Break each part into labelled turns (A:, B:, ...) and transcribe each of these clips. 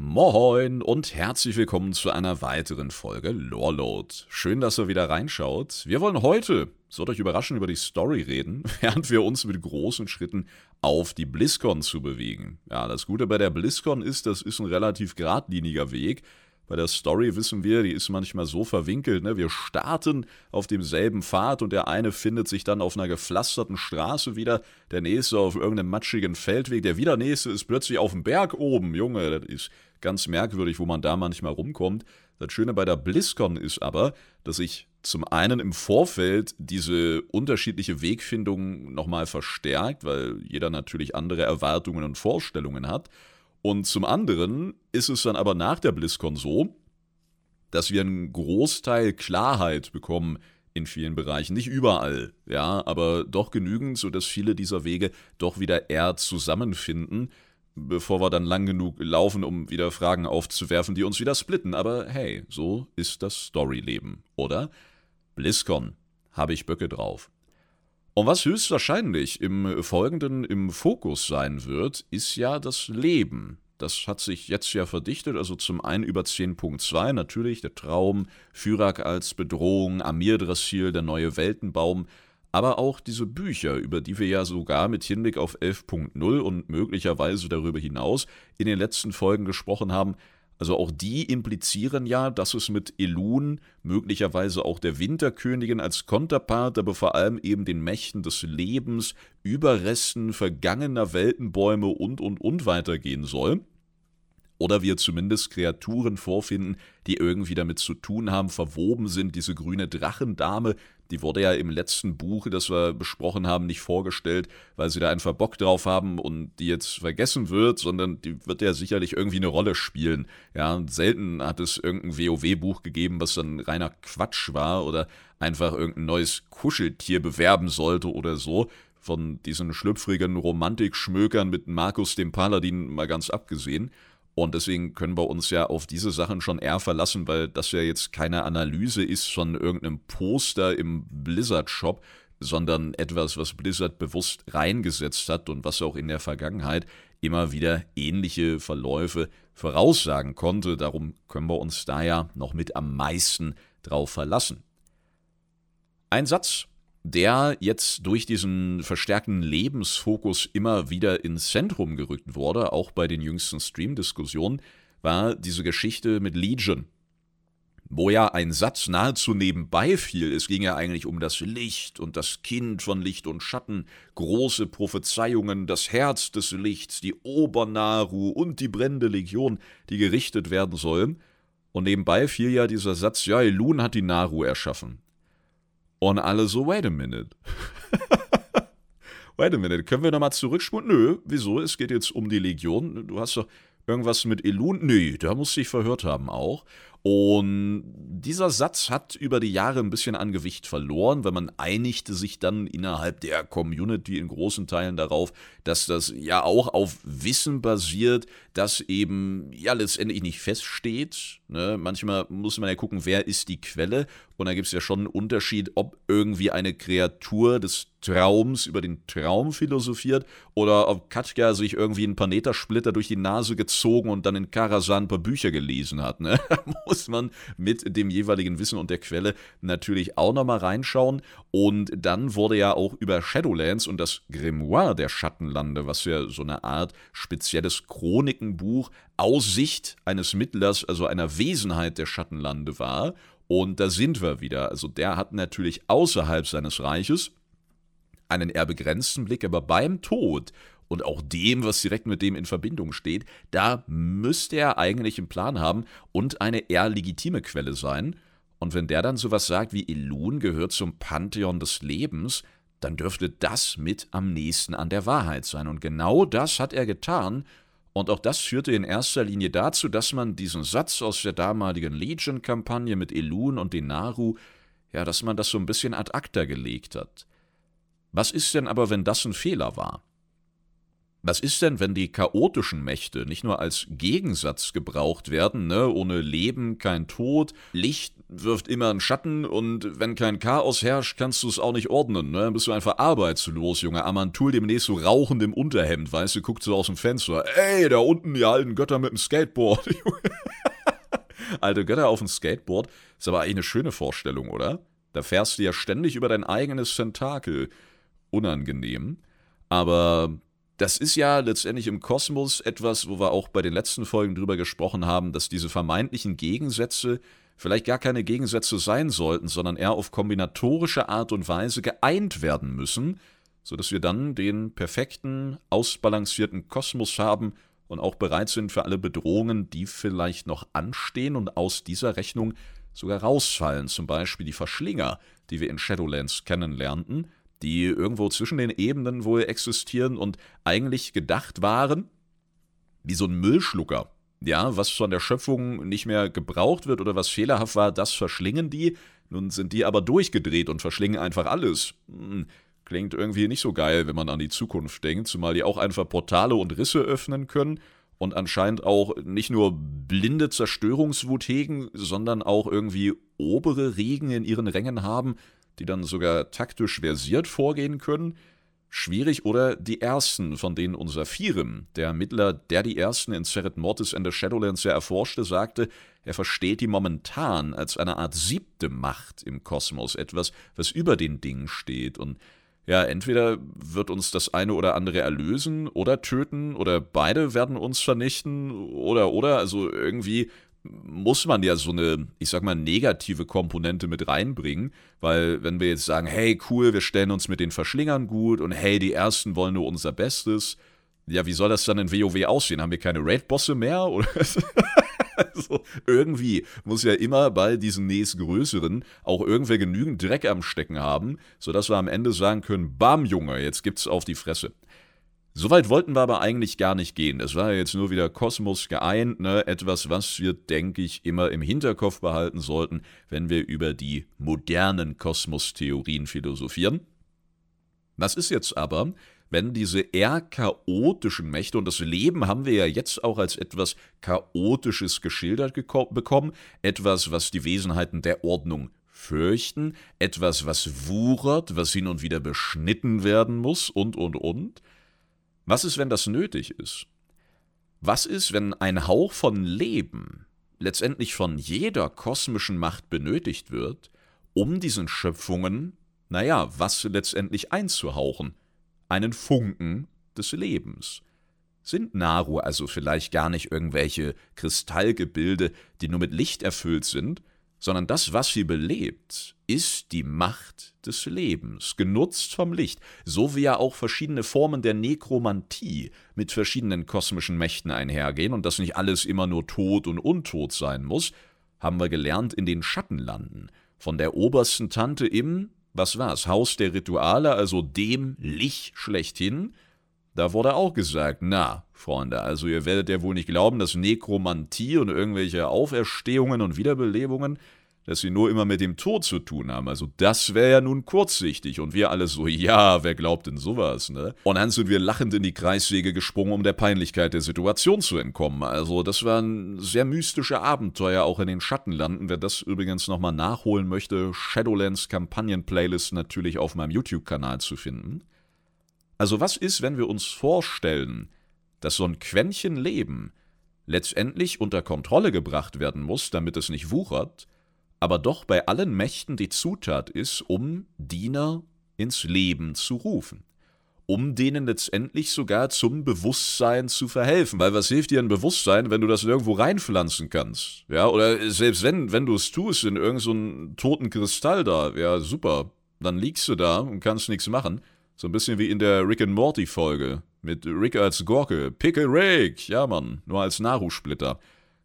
A: Moin und herzlich willkommen zu einer weiteren Folge Loreload. Schön, dass ihr wieder reinschaut. Wir wollen heute, sollt euch überraschen, über die Story reden, während wir uns mit großen Schritten auf die BlizzCon zu bewegen. Ja, das Gute bei der BlizzCon ist, das ist ein relativ geradliniger Weg. Bei der Story wissen wir, die ist manchmal so verwinkelt. Ne? Wir starten auf demselben Pfad und der eine findet sich dann auf einer gepflasterten Straße wieder, der nächste auf irgendeinem matschigen Feldweg, der wieder nächste ist plötzlich auf dem Berg oben. Junge, das ist ganz merkwürdig, wo man da manchmal rumkommt. Das Schöne bei der BlizzCon ist aber, dass ich zum einen im Vorfeld diese unterschiedliche Wegfindung nochmal verstärkt, weil jeder natürlich andere Erwartungen und Vorstellungen hat. Und zum anderen ist es dann aber nach der BlizzCon so, dass wir einen Großteil Klarheit bekommen in vielen Bereichen. Nicht überall, ja, aber doch genügend, sodass viele dieser Wege doch wieder eher zusammenfinden, bevor wir dann lang genug laufen, um wieder Fragen aufzuwerfen, die uns wieder splitten. Aber hey, so ist das Storyleben, oder? BlizzCon, habe ich Böcke drauf. Und was höchstwahrscheinlich im Folgenden im Fokus sein wird, ist ja das Leben. Das hat sich jetzt ja verdichtet, also zum einen über 10.2 natürlich der Traum, Fyrak als Bedrohung, Amir Drassil, der neue Weltenbaum, aber auch diese Bücher, über die wir ja sogar mit Hinblick auf 11.0 und möglicherweise darüber hinaus in den letzten Folgen gesprochen haben, also auch die implizieren ja, dass es mit Elun, möglicherweise auch der Winterkönigin als Konterpart, aber vor allem eben den Mächten des Lebens, Überresten vergangener Weltenbäume und und und weitergehen soll. Oder wir zumindest Kreaturen vorfinden, die irgendwie damit zu tun haben, verwoben sind. Diese grüne Drachendame, die wurde ja im letzten Buch, das wir besprochen haben, nicht vorgestellt, weil sie da einfach Bock drauf haben und die jetzt vergessen wird, sondern die wird ja sicherlich irgendwie eine Rolle spielen. Ja, selten hat es irgendein WoW-Buch gegeben, was dann reiner Quatsch war oder einfach irgendein neues Kuscheltier bewerben sollte oder so. Von diesen schlüpfrigen Romantikschmökern mit Markus dem Paladin mal ganz abgesehen. Und deswegen können wir uns ja auf diese Sachen schon eher verlassen, weil das ja jetzt keine Analyse ist von irgendeinem Poster im Blizzard-Shop, sondern etwas, was Blizzard bewusst reingesetzt hat und was auch in der Vergangenheit immer wieder ähnliche Verläufe voraussagen konnte. Darum können wir uns da ja noch mit am meisten drauf verlassen. Ein Satz, der jetzt durch diesen verstärkten Lebensfokus immer wieder ins Zentrum gerückt wurde, auch bei den jüngsten Stream-Diskussionen, war diese Geschichte mit Legion. Wo ja ein Satz nahezu nebenbei fiel, es ging ja eigentlich um das Licht und das Kind von Licht und Schatten, große Prophezeiungen, das Herz des Lichts, die Obernaru und die brennende Legion, die gerichtet werden sollen. Und nebenbei fiel ja dieser Satz, ja, Elun hat die Naru erschaffen. Und alle so, wait a minute. wait a minute, können wir nochmal zurückspulen? Nö, wieso? Es geht jetzt um die Legion. Du hast doch irgendwas mit Elun? Nö, da muss ich verhört haben auch. Und dieser Satz hat über die Jahre ein bisschen an Gewicht verloren, weil man einigte sich dann innerhalb der Community in großen Teilen darauf, dass das ja auch auf Wissen basiert, das eben ja letztendlich nicht feststeht. Ne? Manchmal muss man ja gucken, wer ist die Quelle. Und da gibt es ja schon einen Unterschied, ob irgendwie eine Kreatur des Traums über den Traum philosophiert oder ob Katja sich irgendwie ein paar Netersplitter durch die Nase gezogen und dann in Karasan ein paar Bücher gelesen hat. Ne? Muss man mit dem jeweiligen Wissen und der Quelle natürlich auch nochmal reinschauen. Und dann wurde ja auch über Shadowlands und das Grimoire der Schattenlande, was ja so eine Art spezielles Chronikenbuch aus Sicht eines Mittlers, also einer Wesenheit der Schattenlande war. Und da sind wir wieder. Also der hat natürlich außerhalb seines Reiches einen eher begrenzten Blick, aber beim Tod und auch dem, was direkt mit dem in Verbindung steht, da müsste er eigentlich einen Plan haben und eine eher legitime Quelle sein. Und wenn der dann sowas sagt wie Elun gehört zum Pantheon des Lebens, dann dürfte das mit am nächsten an der Wahrheit sein. Und genau das hat er getan. Und auch das führte in erster Linie dazu, dass man diesen Satz aus der damaligen Legion-Kampagne mit Elun und den Naru, ja, dass man das so ein bisschen ad acta gelegt hat. Was ist denn aber, wenn das ein Fehler war? Was ist denn, wenn die chaotischen Mächte nicht nur als Gegensatz gebraucht werden, ne? ohne Leben kein Tod, Licht wirft immer einen Schatten und wenn kein Chaos herrscht, kannst du es auch nicht ordnen, ne? Dann bist du einfach arbeitslos, Junge. Amantul demnächst so rauchend im Unterhemd, weißt du, guckt so aus dem Fenster, ey, da unten die alten Götter mit dem Skateboard. Alte Götter auf dem Skateboard, ist aber eigentlich eine schöne Vorstellung, oder? Da fährst du ja ständig über dein eigenes Tentakel. Unangenehm. Aber das ist ja letztendlich im Kosmos etwas, wo wir auch bei den letzten Folgen drüber gesprochen haben, dass diese vermeintlichen Gegensätze vielleicht gar keine Gegensätze sein sollten, sondern eher auf kombinatorische Art und Weise geeint werden müssen, sodass wir dann den perfekten, ausbalancierten Kosmos haben und auch bereit sind für alle Bedrohungen, die vielleicht noch anstehen und aus dieser Rechnung sogar rausfallen, zum Beispiel die Verschlinger, die wir in Shadowlands kennenlernten, die irgendwo zwischen den Ebenen wohl existieren und eigentlich gedacht waren, wie so ein Müllschlucker. Ja, was von der Schöpfung nicht mehr gebraucht wird oder was fehlerhaft war, das verschlingen die. Nun sind die aber durchgedreht und verschlingen einfach alles. Hm, klingt irgendwie nicht so geil, wenn man an die Zukunft denkt, zumal die auch einfach Portale und Risse öffnen können und anscheinend auch nicht nur blinde Zerstörungswut hegen, sondern auch irgendwie obere Regen in ihren Rängen haben, die dann sogar taktisch versiert vorgehen können. Schwierig oder? Die ersten, von denen unser Firem, der Ermittler, der die ersten in Seret Mortis and the Shadowlands ja erforschte, sagte, er versteht die momentan als eine Art siebte Macht im Kosmos, etwas, was über den Dingen steht. Und ja, entweder wird uns das eine oder andere erlösen oder töten oder beide werden uns vernichten oder oder. Also irgendwie muss man ja so eine, ich sag mal, negative Komponente mit reinbringen, weil wenn wir jetzt sagen, hey, cool, wir stellen uns mit den Verschlingern gut und hey, die Ersten wollen nur unser Bestes, ja, wie soll das dann in WoW aussehen? Haben wir keine Raid-Bosse mehr? Also, irgendwie muss ja immer bei diesen nächstgrößeren auch irgendwer genügend Dreck am Stecken haben, sodass wir am Ende sagen können, bam, Junge, jetzt gibt's auf die Fresse. Soweit wollten wir aber eigentlich gar nicht gehen. Das war ja jetzt nur wieder Kosmos geeint, ne? etwas, was wir, denke ich, immer im Hinterkopf behalten sollten, wenn wir über die modernen Kosmostheorien philosophieren. Was ist jetzt aber, wenn diese eher chaotischen Mächte, und das Leben haben wir ja jetzt auch als etwas Chaotisches geschildert bekommen, etwas, was die Wesenheiten der Ordnung fürchten, etwas, was wuchert, was hin und wieder beschnitten werden muss und, und, und, was ist, wenn das nötig ist? Was ist, wenn ein Hauch von Leben letztendlich von jeder kosmischen Macht benötigt wird, um diesen Schöpfungen, naja, was letztendlich einzuhauchen? Einen Funken des Lebens. Sind Naru also vielleicht gar nicht irgendwelche Kristallgebilde, die nur mit Licht erfüllt sind, sondern das, was sie belebt, ist die Macht des Lebens, genutzt vom Licht, so wie ja auch verschiedene Formen der Nekromantie mit verschiedenen kosmischen Mächten einhergehen und das nicht alles immer nur Tod und Untot sein muss, haben wir gelernt in den Schattenlanden, von der obersten Tante im, was war's, Haus der Rituale, also dem Licht schlechthin, da wurde auch gesagt, na, Freunde, also ihr werdet ja wohl nicht glauben, dass Nekromantie und irgendwelche Auferstehungen und Wiederbelebungen, dass sie nur immer mit dem Tod zu tun haben. Also das wäre ja nun kurzsichtig. Und wir alle so, ja, wer glaubt denn sowas, ne? Und dann sind wir lachend in die Kreissäge gesprungen, um der Peinlichkeit der Situation zu entkommen. Also das waren sehr mystische Abenteuer, auch in den Schattenlanden. Wer das übrigens nochmal nachholen möchte, Shadowlands Kampagnen-Playlist natürlich auf meinem YouTube-Kanal zu finden. Also was ist, wenn wir uns vorstellen, dass so ein Quäntchen Leben letztendlich unter Kontrolle gebracht werden muss, damit es nicht wuchert, aber doch bei allen Mächten die Zutat ist, um Diener ins Leben zu rufen, um denen letztendlich sogar zum Bewusstsein zu verhelfen. Weil was hilft dir ein Bewusstsein, wenn du das irgendwo reinpflanzen kannst? Ja, oder selbst wenn, wenn du es tust in irgendeinen so toten Kristall da, ja, super, dann liegst du da und kannst nichts machen. So ein bisschen wie in der Rick and Morty Folge. Mit Rick als Gorke. Pickle Rick. Ja, Mann. Nur als Naru-Splitter.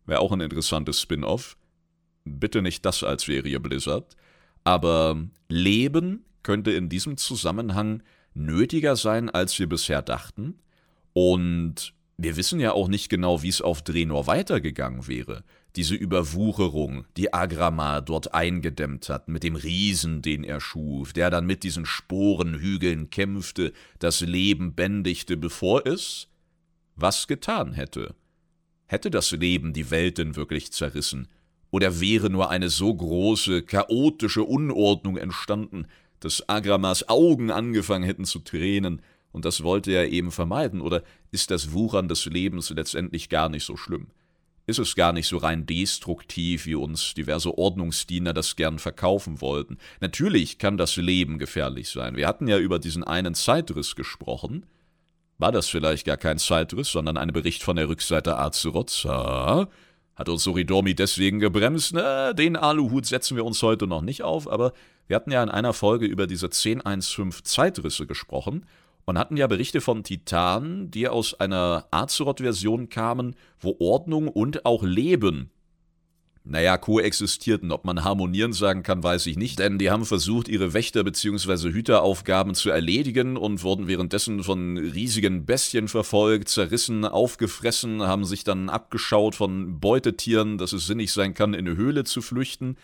A: Wäre auch ein interessantes Spin-off. Bitte nicht das als Serie Blizzard. Aber Leben könnte in diesem Zusammenhang nötiger sein, als wir bisher dachten. Und wir wissen ja auch nicht genau, wie es auf Drenor weitergegangen wäre. Diese Überwucherung, die Agrama dort eingedämmt hat, mit dem Riesen, den er schuf, der dann mit diesen Sporenhügeln kämpfte, das Leben bändigte, bevor es was getan hätte. Hätte das Leben die Welt denn wirklich zerrissen? Oder wäre nur eine so große, chaotische Unordnung entstanden, dass Agramas Augen angefangen hätten zu tränen, und das wollte er eben vermeiden, oder ist das Wuchern des Lebens letztendlich gar nicht so schlimm? Ist es gar nicht so rein destruktiv, wie uns diverse Ordnungsdiener das gern verkaufen wollten? Natürlich kann das Leben gefährlich sein. Wir hatten ja über diesen einen Zeitriss gesprochen. War das vielleicht gar kein Zeitriss, sondern ein Bericht von der Rückseite Azeroth? Hat uns Soridomi deswegen gebremst? Na, den Aluhut setzen wir uns heute noch nicht auf, aber wir hatten ja in einer Folge über diese 1015 Zeitrisse gesprochen und hatten ja Berichte von Titanen, die aus einer Azeroth-Version kamen, wo Ordnung und auch Leben naja, koexistierten. Ob man harmonieren sagen kann, weiß ich nicht, denn die haben versucht, ihre Wächter- bzw. Hüteraufgaben zu erledigen und wurden währenddessen von riesigen Bestien verfolgt, zerrissen, aufgefressen, haben sich dann abgeschaut von Beutetieren, dass es sinnig sein kann, in eine Höhle zu flüchten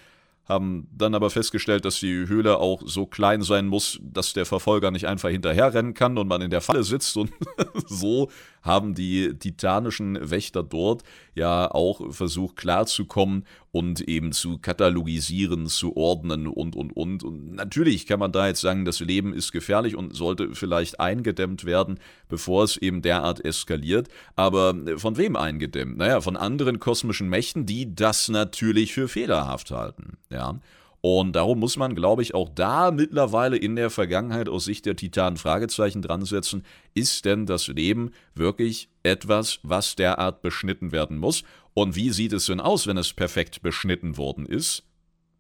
A: haben dann aber festgestellt, dass die Höhle auch so klein sein muss, dass der Verfolger nicht einfach hinterherrennen kann und man in der Falle sitzt. Und so haben die titanischen Wächter dort ja auch versucht klarzukommen und eben zu katalogisieren, zu ordnen und, und, und. Und natürlich kann man da jetzt sagen, das Leben ist gefährlich und sollte vielleicht eingedämmt werden, bevor es eben derart eskaliert. Aber von wem eingedämmt? Naja, von anderen kosmischen Mächten, die das natürlich für fehlerhaft halten. Ja. Und darum muss man, glaube ich, auch da mittlerweile in der Vergangenheit aus Sicht der Titanen Fragezeichen dran setzen. Ist denn das Leben wirklich etwas, was derart beschnitten werden muss? Und wie sieht es denn aus, wenn es perfekt beschnitten worden ist?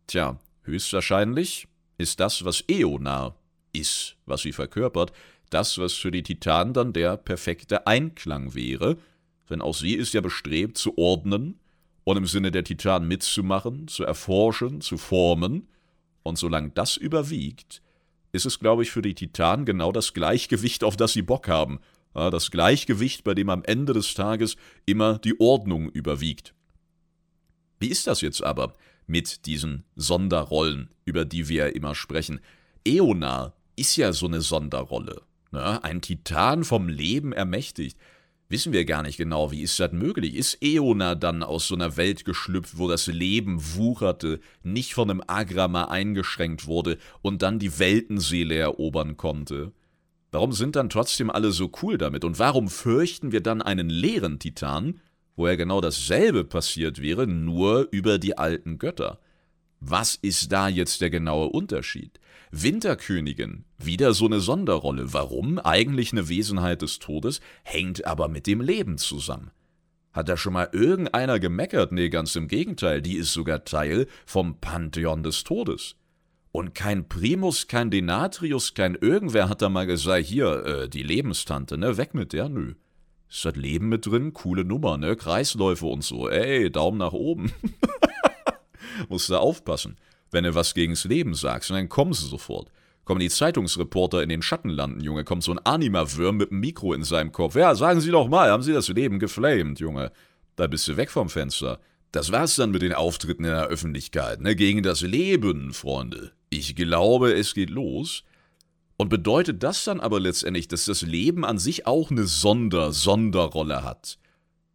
A: Tja, höchstwahrscheinlich ist das, was Eonar ist, was sie verkörpert, das, was für die Titanen dann der perfekte Einklang wäre, denn auch sie ist ja bestrebt zu ordnen, und im Sinne der Titanen mitzumachen, zu erforschen, zu formen. Und solange das überwiegt, ist es, glaube ich, für die Titanen genau das Gleichgewicht, auf das sie Bock haben. Das Gleichgewicht, bei dem am Ende des Tages immer die Ordnung überwiegt. Wie ist das jetzt aber mit diesen Sonderrollen, über die wir ja immer sprechen? Eonar ist ja so eine Sonderrolle. Ne? Ein Titan vom Leben ermächtigt wissen wir gar nicht genau, wie ist das möglich? Ist Eona dann aus so einer Welt geschlüpft, wo das Leben wucherte, nicht von einem Agrama eingeschränkt wurde und dann die Weltenseele erobern konnte? Warum sind dann trotzdem alle so cool damit? Und warum fürchten wir dann einen leeren Titan, wo ja genau dasselbe passiert wäre, nur über die alten Götter? Was ist da jetzt der genaue Unterschied? Winterkönigin, wieder so eine Sonderrolle. Warum? Eigentlich eine Wesenheit des Todes, hängt aber mit dem Leben zusammen. Hat da schon mal irgendeiner gemeckert? Nee, ganz im Gegenteil, die ist sogar Teil vom Pantheon des Todes. Und kein Primus, kein Denatrius, kein irgendwer hat da mal gesagt, hier, äh, die Lebenstante, ne, weg mit der, nö. Ist das Leben mit drin? Coole Nummer, ne? Kreisläufe und so. Ey, Daumen nach oben. musst du aufpassen. Wenn du was gegens Leben sagst, dann kommen sie sofort. Kommen die Zeitungsreporter in den Schatten landen, Junge, kommt so ein Anima-Würm mit einem Mikro in seinem Kopf. Ja, sagen Sie doch mal, haben Sie das Leben geflamed, Junge? Da bist du weg vom Fenster. Das war's dann mit den Auftritten in der Öffentlichkeit, ne? Gegen das Leben, Freunde. Ich glaube, es geht los. Und bedeutet das dann aber letztendlich, dass das Leben an sich auch eine Sonder-Sonderrolle hat?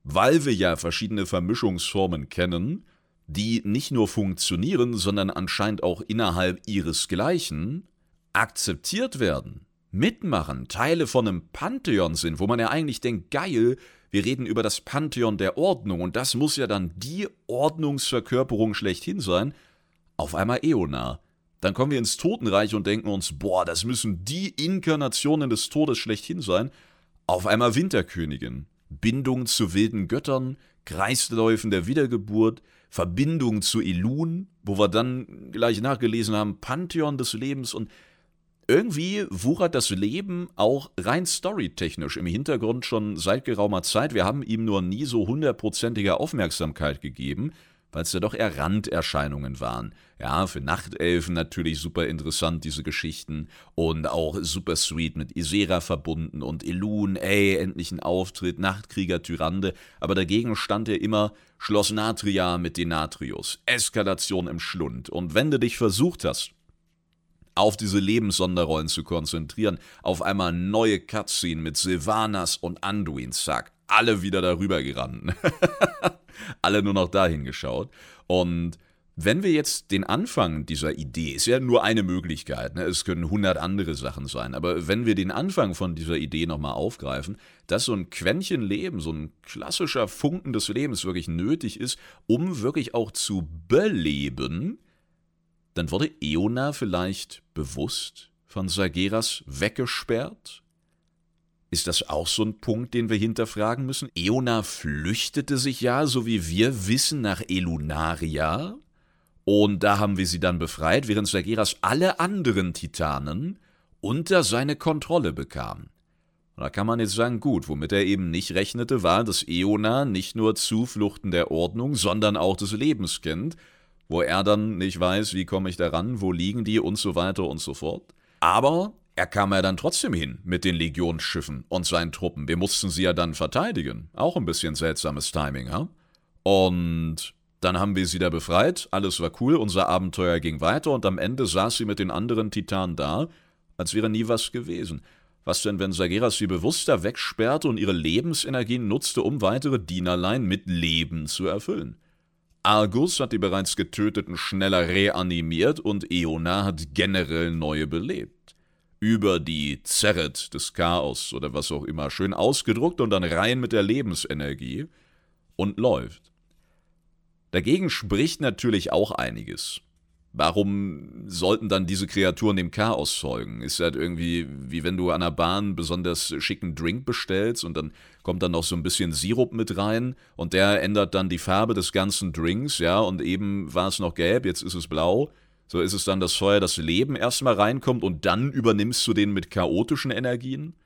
A: Weil wir ja verschiedene Vermischungsformen kennen, die nicht nur funktionieren, sondern anscheinend auch innerhalb ihresgleichen akzeptiert werden, mitmachen, Teile von einem Pantheon sind, wo man ja eigentlich denkt, geil, wir reden über das Pantheon der Ordnung und das muss ja dann die Ordnungsverkörperung schlechthin sein, auf einmal Eonar. Dann kommen wir ins Totenreich und denken uns, boah, das müssen die Inkarnationen des Todes schlechthin sein. Auf einmal Winterkönigin. Bindung zu wilden Göttern, Kreisläufen der Wiedergeburt, Verbindung zu Elun, wo wir dann gleich nachgelesen haben, Pantheon des Lebens und irgendwie wuchert das Leben auch rein storytechnisch im Hintergrund schon seit geraumer Zeit. Wir haben ihm nur nie so hundertprozentige Aufmerksamkeit gegeben, weil es ja doch eher Randerscheinungen waren. Ja, für Nachtelfen natürlich super interessant, diese Geschichten. Und auch super sweet mit Isera verbunden und Elun, ey, endlich ein Auftritt, Nachtkrieger Tyrande. Aber dagegen stand ja immer Schloss Natria mit Denatrius, Eskalation im Schlund. Und wenn du dich versucht hast, auf diese Lebenssonderrollen zu konzentrieren, auf einmal neue Cutscene mit Sylvanas und Anduin, zack, alle wieder darüber gerannt. alle nur noch dahin geschaut. Und wenn wir jetzt den Anfang dieser Idee, ist ja nur eine Möglichkeit, ne? es können hundert andere Sachen sein, aber wenn wir den Anfang von dieser Idee nochmal aufgreifen, dass so ein Quäntchen Leben, so ein klassischer Funken des Lebens wirklich nötig ist, um wirklich auch zu beleben, dann wurde Eona vielleicht bewusst von Sageras weggesperrt? Ist das auch so ein Punkt, den wir hinterfragen müssen? Eona flüchtete sich ja, so wie wir wissen, nach Elunaria. Und da haben wir sie dann befreit, während Sageras alle anderen Titanen unter seine Kontrolle bekam. Und da kann man jetzt sagen, gut, womit er eben nicht rechnete, war, dass Eona nicht nur Zufluchten der Ordnung, sondern auch des Lebens kennt wo er dann nicht weiß, wie komme ich da ran, wo liegen die und so weiter und so fort. Aber er kam ja dann trotzdem hin mit den Legionsschiffen und seinen Truppen. Wir mussten sie ja dann verteidigen. Auch ein bisschen seltsames Timing, ha? Und dann haben wir sie da befreit, alles war cool, unser Abenteuer ging weiter und am Ende saß sie mit den anderen Titanen da, als wäre nie was gewesen. Was denn, wenn Sageras sie bewusster wegsperrte und ihre Lebensenergien nutzte, um weitere Dienerlein mit Leben zu erfüllen? Argus hat die bereits getöteten schneller reanimiert und Eona hat generell neue belebt. Über die Zerret des Chaos oder was auch immer, schön ausgedruckt und dann rein mit der Lebensenergie und läuft. Dagegen spricht natürlich auch einiges. Warum sollten dann diese Kreaturen dem Chaos folgen? Ist halt irgendwie, wie wenn du an der Bahn besonders schicken Drink bestellst und dann kommt dann noch so ein bisschen Sirup mit rein und der ändert dann die Farbe des ganzen Drinks, ja, und eben war es noch gelb, jetzt ist es blau. So ist es dann, dass vorher das Leben erstmal reinkommt und dann übernimmst du den mit chaotischen Energien?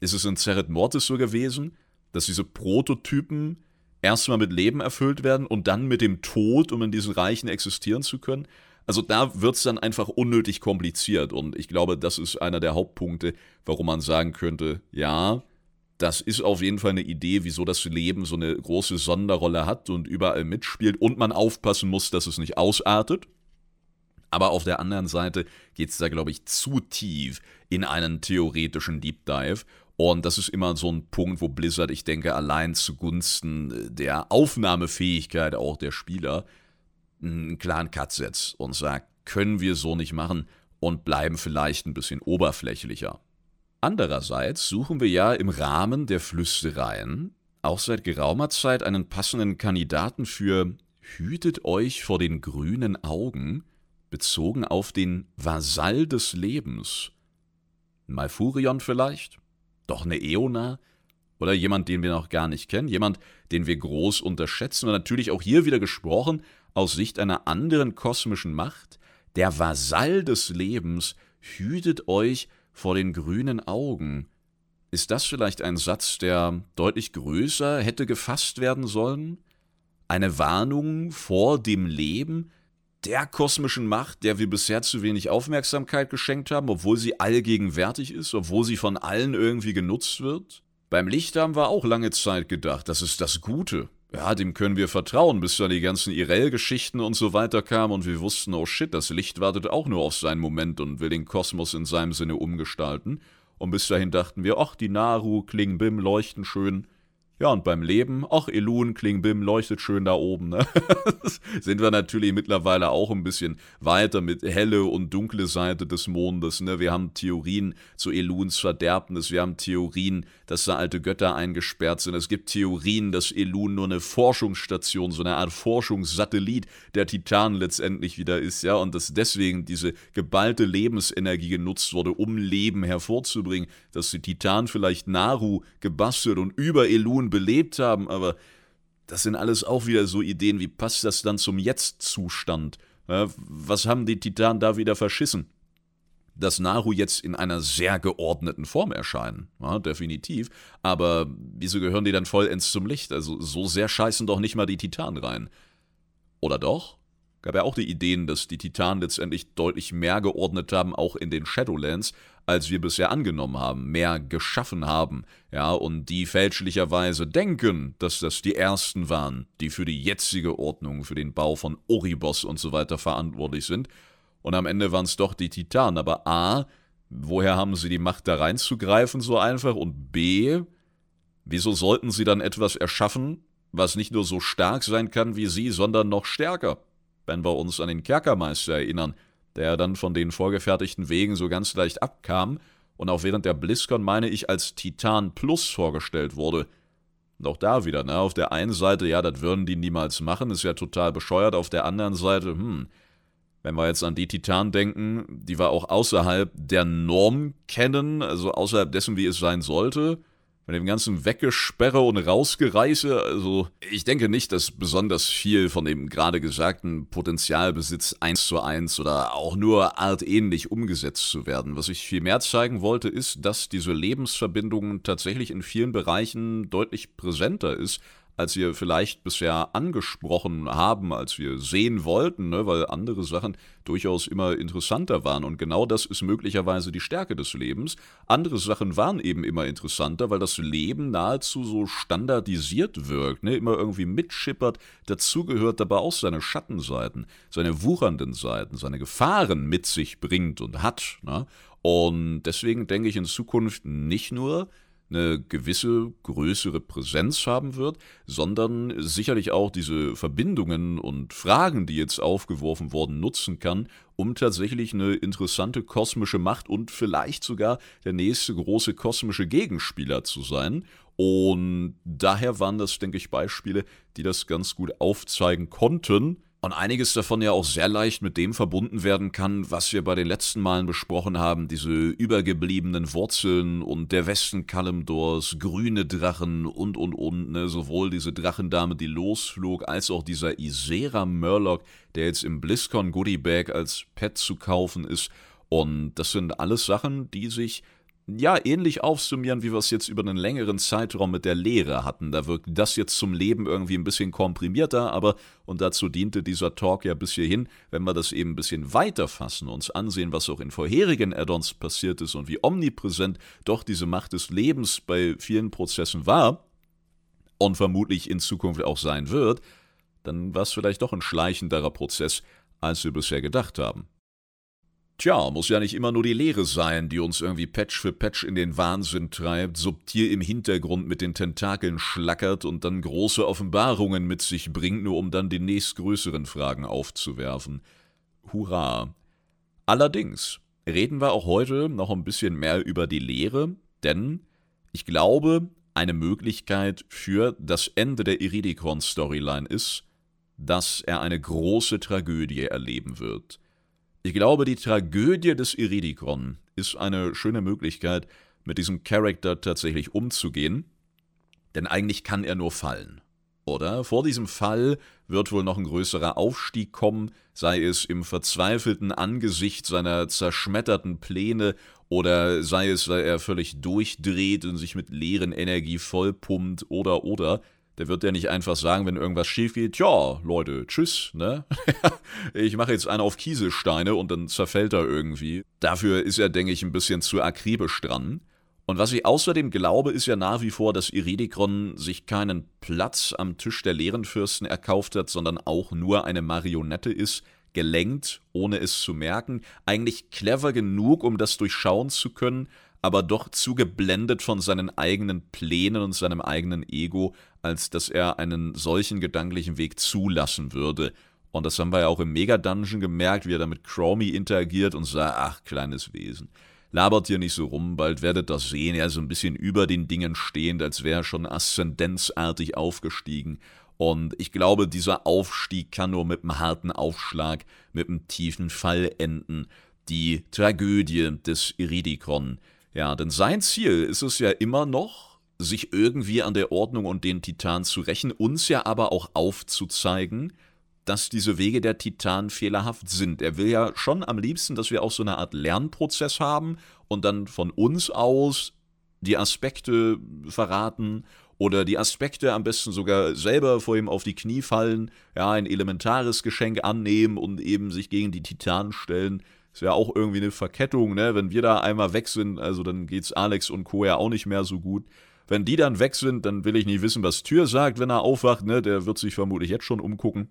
A: Ist es in Zerret Mortis so gewesen, dass diese Prototypen erstmal mit Leben erfüllt werden und dann mit dem Tod, um in diesen Reichen existieren zu können? Also da wird es dann einfach unnötig kompliziert und ich glaube, das ist einer der Hauptpunkte, warum man sagen könnte, ja, das ist auf jeden Fall eine Idee, wieso das Leben so eine große Sonderrolle hat und überall mitspielt und man aufpassen muss, dass es nicht ausartet. Aber auf der anderen Seite geht es da, glaube ich, zu tief in einen theoretischen Deep Dive. Und das ist immer so ein Punkt, wo Blizzard, ich denke, allein zugunsten der Aufnahmefähigkeit auch der Spieler einen klaren Cut setzt und sagt, können wir so nicht machen und bleiben vielleicht ein bisschen oberflächlicher. Andererseits suchen wir ja im Rahmen der Flüstereien auch seit geraumer Zeit einen passenden Kandidaten für Hütet euch vor den grünen Augen, bezogen auf den Vasall des Lebens. Malfurion vielleicht? Doch eine Eona? Oder jemand, den wir noch gar nicht kennen? Jemand, den wir groß unterschätzen? Und natürlich auch hier wieder gesprochen aus Sicht einer anderen kosmischen Macht, der Vasall des Lebens, hütet euch vor den grünen Augen. Ist das vielleicht ein Satz, der deutlich größer hätte gefasst werden sollen? Eine Warnung vor dem Leben der kosmischen Macht, der wir bisher zu wenig Aufmerksamkeit geschenkt haben, obwohl sie allgegenwärtig ist, obwohl sie von allen irgendwie genutzt wird? Beim Licht haben wir auch lange Zeit gedacht, das ist das Gute, ja, dem können wir vertrauen, bis dann die ganzen Irel-Geschichten und so weiter kamen und wir wussten, oh shit, das Licht wartet auch nur auf seinen Moment und will den Kosmos in seinem Sinne umgestalten. Und bis dahin dachten wir, ach, die Naru, Klingbim leuchten schön. Ja, und beim Leben, ach, Elun, Klingbim leuchtet schön da oben. Ne? Sind wir natürlich mittlerweile auch ein bisschen weiter mit helle und dunkle Seite des Mondes. Ne? Wir haben Theorien zu Eluns Verderbnis, wir haben Theorien, dass da alte Götter eingesperrt sind. Es gibt Theorien, dass Elun nur eine Forschungsstation, so eine Art Forschungssatellit der Titanen letztendlich wieder ist, ja, und dass deswegen diese geballte Lebensenergie genutzt wurde, um Leben hervorzubringen, dass die Titanen vielleicht Naru gebastelt und über Elun Schulen belebt haben, aber das sind alles auch wieder so Ideen, wie passt das dann zum Jetzt-Zustand? Was haben die Titanen da wieder verschissen? Dass Naru jetzt in einer sehr geordneten Form erscheinen, ja, definitiv, aber wieso gehören die dann vollends zum Licht? Also so sehr scheißen doch nicht mal die Titanen rein. Oder doch? Gab ja auch die Ideen, dass die Titanen letztendlich deutlich mehr geordnet haben, auch in den Shadowlands, als wir bisher angenommen haben, mehr geschaffen haben, ja, und die fälschlicherweise denken, dass das die ersten waren, die für die jetzige Ordnung, für den Bau von Oribos und so weiter verantwortlich sind. Und am Ende waren es doch die Titanen. Aber A, woher haben sie die Macht da reinzugreifen so einfach? Und B, wieso sollten sie dann etwas erschaffen, was nicht nur so stark sein kann wie sie, sondern noch stärker? Wenn wir uns an den Kerkermeister erinnern, der dann von den vorgefertigten Wegen so ganz leicht abkam und auch während der BlizzCon, meine ich, als Titan Plus vorgestellt wurde. Und auch da wieder, ne, auf der einen Seite, ja, das würden die niemals machen, ist ja total bescheuert, auf der anderen Seite, hm, wenn wir jetzt an die Titan denken, die wir auch außerhalb der Norm kennen, also außerhalb dessen, wie es sein sollte, mit dem ganzen Weggesperre und Rausgereiße, also ich denke nicht, dass besonders viel von dem gerade gesagten Potenzialbesitz eins zu eins oder auch nur artähnlich umgesetzt zu werden. Was ich viel mehr zeigen wollte, ist, dass diese Lebensverbindung tatsächlich in vielen Bereichen deutlich präsenter ist, als wir vielleicht bisher angesprochen haben, als wir sehen wollten, ne, weil andere Sachen durchaus immer interessanter waren. Und genau das ist möglicherweise die Stärke des Lebens. Andere Sachen waren eben immer interessanter, weil das Leben nahezu so standardisiert wirkt, ne, immer irgendwie mitschippert. Dazu gehört aber auch seine Schattenseiten, seine wuchernden Seiten, seine Gefahren mit sich bringt und hat. Ne? Und deswegen denke ich in Zukunft nicht nur, eine gewisse größere Präsenz haben wird, sondern sicherlich auch diese Verbindungen und Fragen, die jetzt aufgeworfen wurden, nutzen kann, um tatsächlich eine interessante kosmische Macht und vielleicht sogar der nächste große kosmische Gegenspieler zu sein. Und daher waren das, denke ich, Beispiele, die das ganz gut aufzeigen konnten und einiges davon ja auch sehr leicht mit dem verbunden werden kann, was wir bei den letzten Malen besprochen haben, diese übergebliebenen Wurzeln und der Westen Kalimdors, grüne Drachen und und und, ne, sowohl diese Drachendame, die losflog, als auch dieser Isera Murloc, der jetzt im BlizzCon Goodie Bag als Pet zu kaufen ist. Und das sind alles Sachen, die sich ja, ähnlich aufsummieren, wie wir es jetzt über einen längeren Zeitraum mit der Lehre hatten. Da wirkt das jetzt zum Leben irgendwie ein bisschen komprimierter, aber, und dazu diente dieser Talk ja bis hierhin, wenn wir das eben ein bisschen weiter fassen, uns ansehen, was auch in vorherigen Add-ons passiert ist und wie omnipräsent doch diese Macht des Lebens bei vielen Prozessen war und vermutlich in Zukunft auch sein wird, dann war es vielleicht doch ein schleichenderer Prozess, als wir bisher gedacht haben. Tja, muss ja nicht immer nur die Lehre sein, die uns irgendwie Patch für Patch in den Wahnsinn treibt, subtil im Hintergrund mit den Tentakeln schlackert und dann große Offenbarungen mit sich bringt, nur um dann die nächstgrößeren Fragen aufzuwerfen. Hurra! Allerdings reden wir auch heute noch ein bisschen mehr über die Lehre, denn ich glaube, eine Möglichkeit für das Ende der Iridikon-Storyline ist, dass er eine große Tragödie erleben wird. Ich glaube, die Tragödie des Iridikon ist eine schöne Möglichkeit, mit diesem Charakter tatsächlich umzugehen, denn eigentlich kann er nur fallen. Oder vor diesem Fall wird wohl noch ein größerer Aufstieg kommen, sei es im verzweifelten Angesicht seiner zerschmetterten Pläne oder sei es, weil er völlig durchdreht und sich mit leeren Energie vollpumpt oder oder. Der wird ja nicht einfach sagen, wenn irgendwas schief geht, ja, Leute, tschüss, ne? ich mache jetzt einen auf Kieselsteine und dann zerfällt er irgendwie. Dafür ist er, denke ich, ein bisschen zu akribisch dran. Und was ich außerdem glaube, ist ja nach wie vor, dass Iridikron sich keinen Platz am Tisch der Lehrenfürsten erkauft hat, sondern auch nur eine Marionette ist, gelenkt, ohne es zu merken, eigentlich clever genug, um das durchschauen zu können, aber doch zu geblendet von seinen eigenen Plänen und seinem eigenen Ego, als dass er einen solchen gedanklichen Weg zulassen würde. Und das haben wir ja auch im Mega-Dungeon gemerkt, wie er da mit Chromie interagiert und sagt, ach, kleines Wesen, labert hier nicht so rum, bald werdet ihr sehen, er ist so ein bisschen über den Dingen stehend, als wäre er schon aszendenzartig aufgestiegen. Und ich glaube, dieser Aufstieg kann nur mit einem harten Aufschlag, mit einem tiefen Fall enden. Die Tragödie des Iridikon. Ja, denn sein Ziel ist es ja immer noch, sich irgendwie an der Ordnung und den Titan zu rächen, uns ja aber auch aufzuzeigen, dass diese Wege der Titan fehlerhaft sind. Er will ja schon am liebsten, dass wir auch so eine Art Lernprozess haben und dann von uns aus die Aspekte verraten oder die Aspekte am besten sogar selber vor ihm auf die Knie fallen, ja, ein elementares Geschenk annehmen und eben sich gegen die Titanen stellen. Ist ja auch irgendwie eine Verkettung, ne? Wenn wir da einmal weg sind, also dann geht's Alex und Co. ja auch nicht mehr so gut. Wenn die dann weg sind, dann will ich nicht wissen, was Tür sagt, wenn er aufwacht, ne? Der wird sich vermutlich jetzt schon umgucken.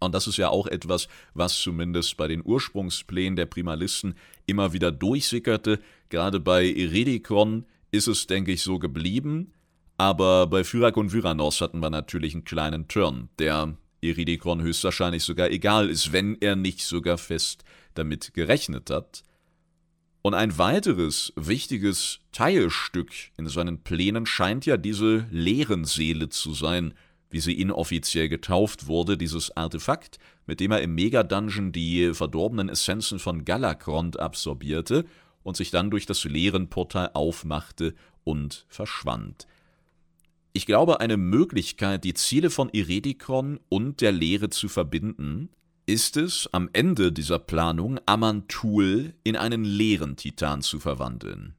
A: Und das ist ja auch etwas, was zumindest bei den Ursprungsplänen der Primalisten immer wieder durchsickerte. Gerade bei Eridikon ist es, denke ich, so geblieben. Aber bei Fyrak und Vyranos hatten wir natürlich einen kleinen Turn, der Eridikon höchstwahrscheinlich sogar egal ist, wenn er nicht sogar fest damit gerechnet hat. Und ein weiteres wichtiges Teilstück in seinen Plänen scheint ja diese Leerenseele zu sein, wie sie inoffiziell getauft wurde, dieses Artefakt, mit dem er im Mega-Dungeon die verdorbenen Essenzen von Galakrond absorbierte und sich dann durch das Leerenportal aufmachte und verschwand. Ich glaube, eine Möglichkeit, die Ziele von Iredikon und der Lehre zu verbinden, ist es, am Ende dieser Planung Amantul in einen leeren Titan zu verwandeln.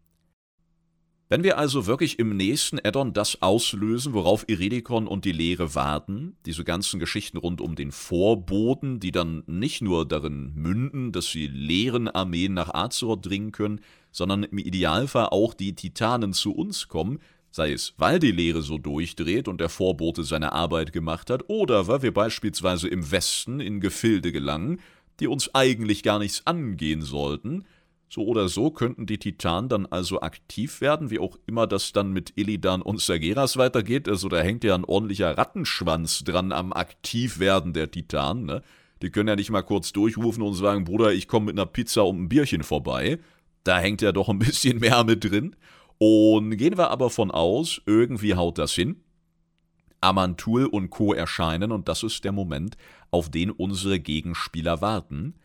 A: Wenn wir also wirklich im nächsten Addon das auslösen, worauf Iredikon und die Lehre warten, diese ganzen Geschichten rund um den Vorboten, die dann nicht nur darin münden, dass sie leeren Armeen nach Azeroth dringen können, sondern im Idealfall auch die Titanen zu uns kommen, sei es, weil die Lehre so durchdreht und der Vorbote seine Arbeit gemacht hat, oder weil wir beispielsweise im Westen in Gefilde gelangen, die uns eigentlich gar nichts angehen sollten. So oder so könnten die Titanen dann also aktiv werden, wie auch immer das dann mit Illidan und Sageras weitergeht. Also da hängt ja ein ordentlicher Rattenschwanz dran am Aktivwerden der Titanen. Ne? Die können ja nicht mal kurz durchrufen und sagen, Bruder, ich komme mit einer Pizza und einem Bierchen vorbei. Da hängt ja doch ein bisschen mehr mit drin. Und gehen wir aber von aus, irgendwie haut das hin. Amantul und Co. erscheinen und das ist der Moment, auf den unsere Gegenspieler warten.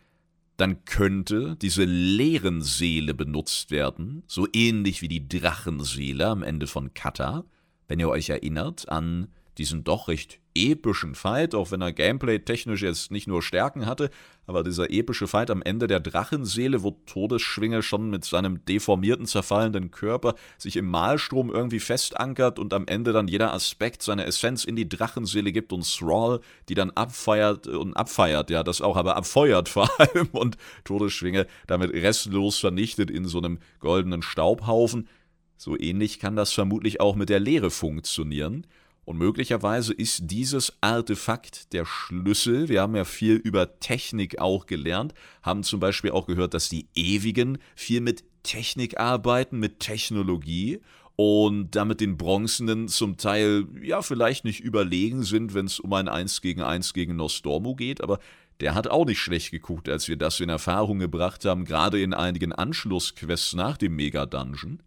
A: Dann könnte diese Leerenseele benutzt werden, so ähnlich wie die Drachenseele am Ende von Kata, wenn ihr euch erinnert an diesen doch recht epischen Fight, auch wenn er gameplay-technisch jetzt nicht nur Stärken hatte, aber dieser epische Fight am Ende der Drachenseele, wo Todesschwinge schon mit seinem deformierten, zerfallenden Körper sich im Malstrom irgendwie festankert und am Ende dann jeder Aspekt seine Essenz in die Drachenseele gibt und Thrall, die dann abfeiert und abfeiert, ja, das auch, aber abfeuert vor allem und Todesschwinge damit restlos vernichtet in so einem goldenen Staubhaufen. So ähnlich kann das vermutlich auch mit der Leere funktionieren. Und möglicherweise ist dieses Artefakt der Schlüssel. Wir haben ja viel über Technik auch gelernt, haben zum Beispiel auch gehört, dass die Ewigen viel mit Technik arbeiten, mit Technologie und damit den Bronzenen zum Teil ja vielleicht nicht überlegen sind, wenn es um ein 1 gegen 1 gegen Nostormo geht, aber der hat auch nicht schlecht geguckt, als wir das in Erfahrung gebracht haben, gerade in einigen Anschlussquests nach dem Mega-Dungeon.